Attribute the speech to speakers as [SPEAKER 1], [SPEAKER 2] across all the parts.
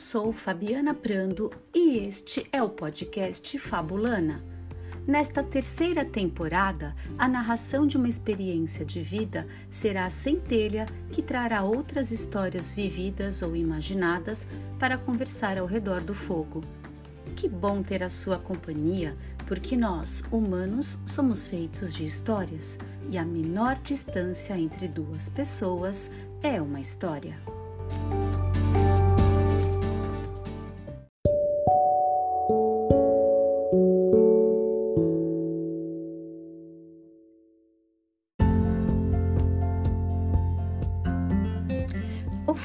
[SPEAKER 1] sou Fabiana Prando e este é o podcast Fabulana. Nesta terceira temporada, a narração de uma experiência de vida será a centelha que trará outras histórias vividas ou imaginadas para conversar ao redor do fogo. Que bom ter a sua companhia, porque nós, humanos, somos feitos de histórias e a menor distância entre duas pessoas é uma história.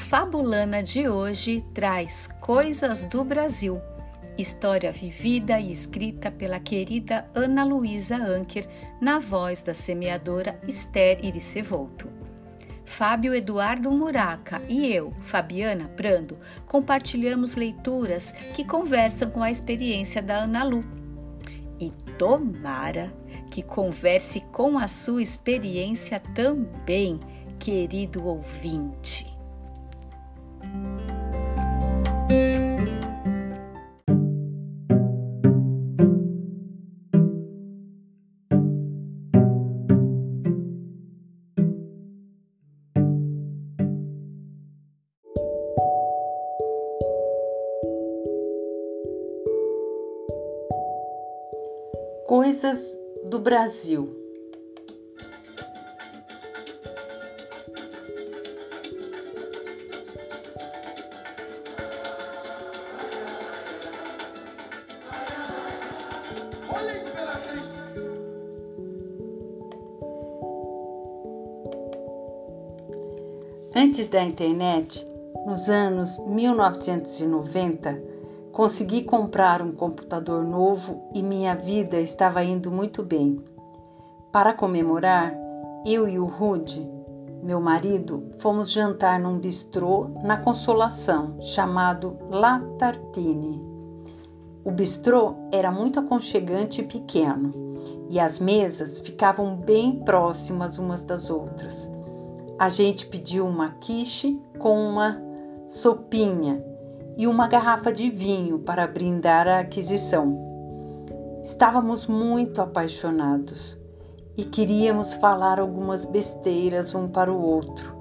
[SPEAKER 1] Fabulana de hoje traz Coisas do Brasil, história vivida e escrita pela querida Ana Luísa Anker, na voz da semeadora Esther Iricevolto. Fábio Eduardo Muraca e eu, Fabiana Prando, compartilhamos leituras que conversam com a experiência da Ana Lu. E tomara que converse com a sua experiência também, querido ouvinte.
[SPEAKER 2] Coisas do Brasil. Antes da internet, nos anos 1990, consegui comprar um computador novo e minha vida estava indo muito bem. Para comemorar, eu e o Rude, meu marido, fomos jantar num bistrô na Consolação, chamado La Tartine. O bistrô era muito aconchegante e pequeno, e as mesas ficavam bem próximas umas das outras. A gente pediu uma quiche com uma sopinha e uma garrafa de vinho para brindar a aquisição. Estávamos muito apaixonados e queríamos falar algumas besteiras um para o outro,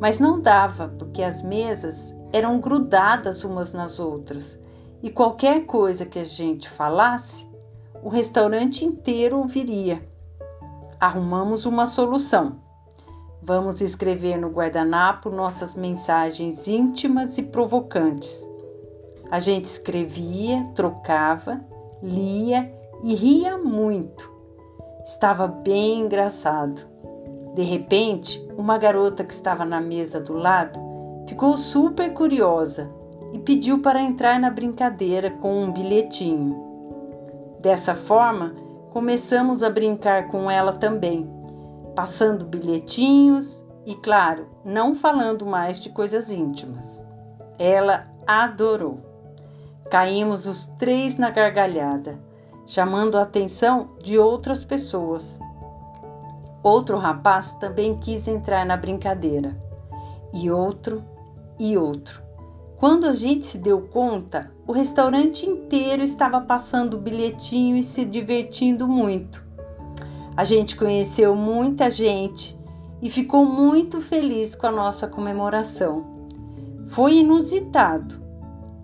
[SPEAKER 2] mas não dava porque as mesas eram grudadas umas nas outras e qualquer coisa que a gente falasse, o restaurante inteiro ouviria. Arrumamos uma solução Vamos escrever no guardanapo nossas mensagens íntimas e provocantes. A gente escrevia, trocava, lia e ria muito. Estava bem engraçado. De repente, uma garota que estava na mesa do lado ficou super curiosa e pediu para entrar na brincadeira com um bilhetinho. Dessa forma, começamos a brincar com ela também passando bilhetinhos e, claro, não falando mais de coisas íntimas. Ela adorou. Caímos os três na gargalhada, chamando a atenção de outras pessoas. Outro rapaz também quis entrar na brincadeira, e outro, e outro. Quando a gente se deu conta, o restaurante inteiro estava passando o bilhetinho e se divertindo muito. A gente conheceu muita gente e ficou muito feliz com a nossa comemoração. Foi inusitado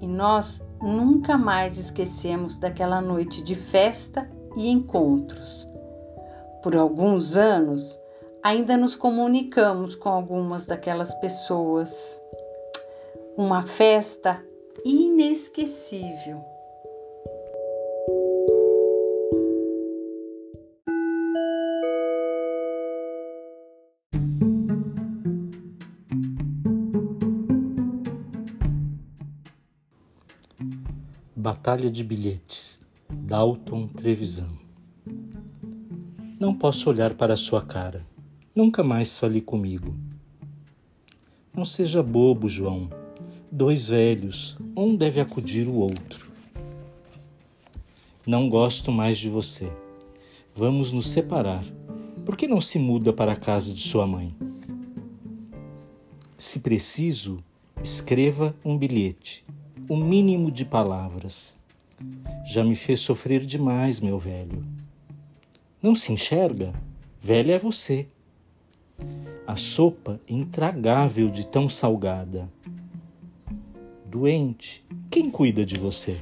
[SPEAKER 2] e nós nunca mais esquecemos daquela noite de festa e encontros. Por alguns anos, ainda nos comunicamos com algumas daquelas pessoas. Uma festa inesquecível.
[SPEAKER 3] Batalha de Bilhetes, Dalton Trevisan. Não posso olhar para sua cara. Nunca mais fale comigo. Não seja bobo, João. Dois velhos, um deve acudir o outro. Não gosto mais de você. Vamos nos separar. Por que não se muda para a casa de sua mãe? Se preciso, escreva um bilhete o mínimo de palavras. Já me fez sofrer demais, meu velho. Não se enxerga? Velha é você. A sopa intragável de tão salgada. Doente, quem cuida de você?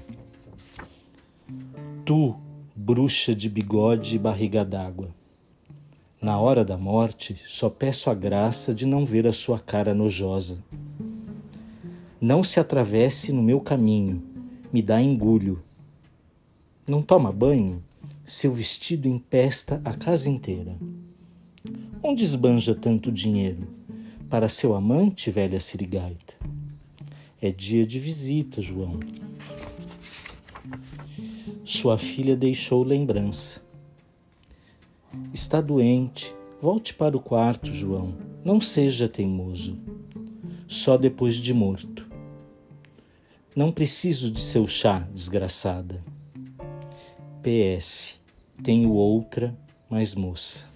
[SPEAKER 3] Tu, bruxa de bigode e barriga d'água. Na hora da morte, só peço a graça de não ver a sua cara nojosa. Não se atravesse no meu caminho, me dá engulho. Não toma banho? Seu vestido empesta a casa inteira. Onde esbanja tanto dinheiro? Para seu amante, velha sirigaita. É dia de visita, João. Sua filha deixou lembrança. Está doente. Volte para o quarto, João. Não seja teimoso. Só depois de morto. Não preciso de seu chá, desgraçada. PS. Tenho outra, mais moça.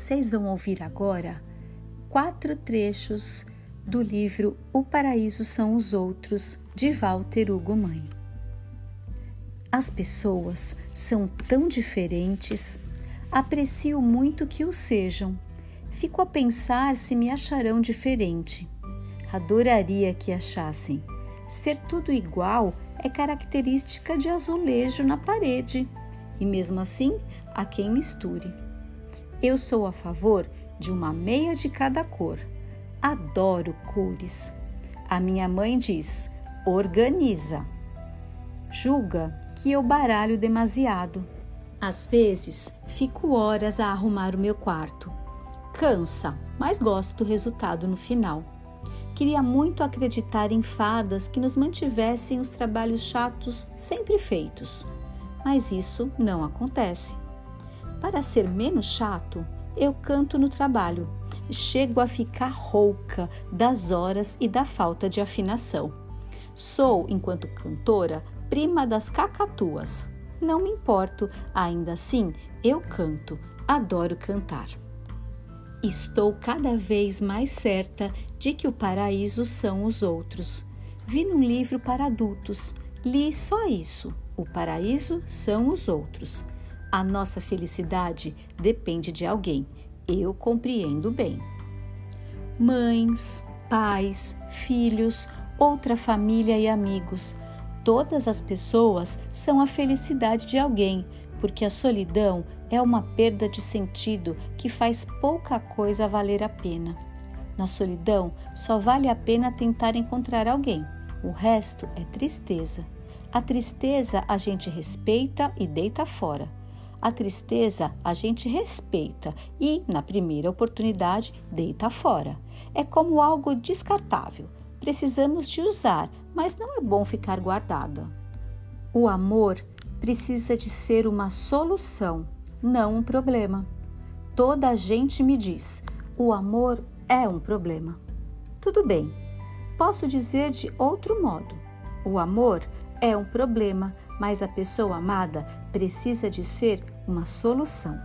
[SPEAKER 1] Vocês vão ouvir agora quatro trechos do livro O Paraíso São os Outros, de Walter Hugo Mãe. As pessoas são tão diferentes, aprecio muito que o sejam. Fico a pensar se me acharão diferente. Adoraria que achassem. Ser tudo igual é característica de azulejo na parede, e mesmo assim há quem misture. Eu sou a favor de uma meia de cada cor. Adoro cores. A minha mãe diz: organiza. Julga que eu baralho demasiado. Às vezes, fico horas a arrumar o meu quarto. Cansa, mas gosto do resultado no final. Queria muito acreditar em fadas que nos mantivessem os trabalhos chatos sempre feitos, mas isso não acontece. Para ser menos chato, eu canto no trabalho. Chego a ficar rouca das horas e da falta de afinação. Sou, enquanto cantora, prima das cacatuas. Não me importo, ainda assim eu canto, adoro cantar. Estou cada vez mais certa de que o paraíso são os outros. Vi num livro para adultos, li só isso: o paraíso são os outros. A nossa felicidade depende de alguém. Eu compreendo bem. Mães, pais, filhos, outra família e amigos. Todas as pessoas são a felicidade de alguém, porque a solidão é uma perda de sentido que faz pouca coisa valer a pena. Na solidão, só vale a pena tentar encontrar alguém. O resto é tristeza. A tristeza a gente respeita e deita fora. A tristeza a gente respeita e, na primeira oportunidade, deita fora. É como algo descartável. Precisamos de usar, mas não é bom ficar guardada. O amor precisa de ser uma solução, não um problema. Toda a gente me diz: o amor é um problema. Tudo bem, posso dizer de outro modo: o amor é um problema, mas a pessoa amada precisa de ser uma solução.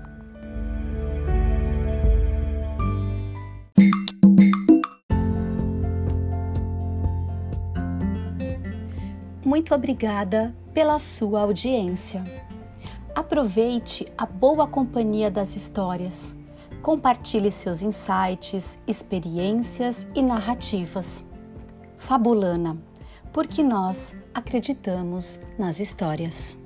[SPEAKER 1] Muito obrigada pela sua audiência. Aproveite a boa companhia das histórias. Compartilhe seus insights, experiências e narrativas. Fabulana, porque nós acreditamos nas histórias.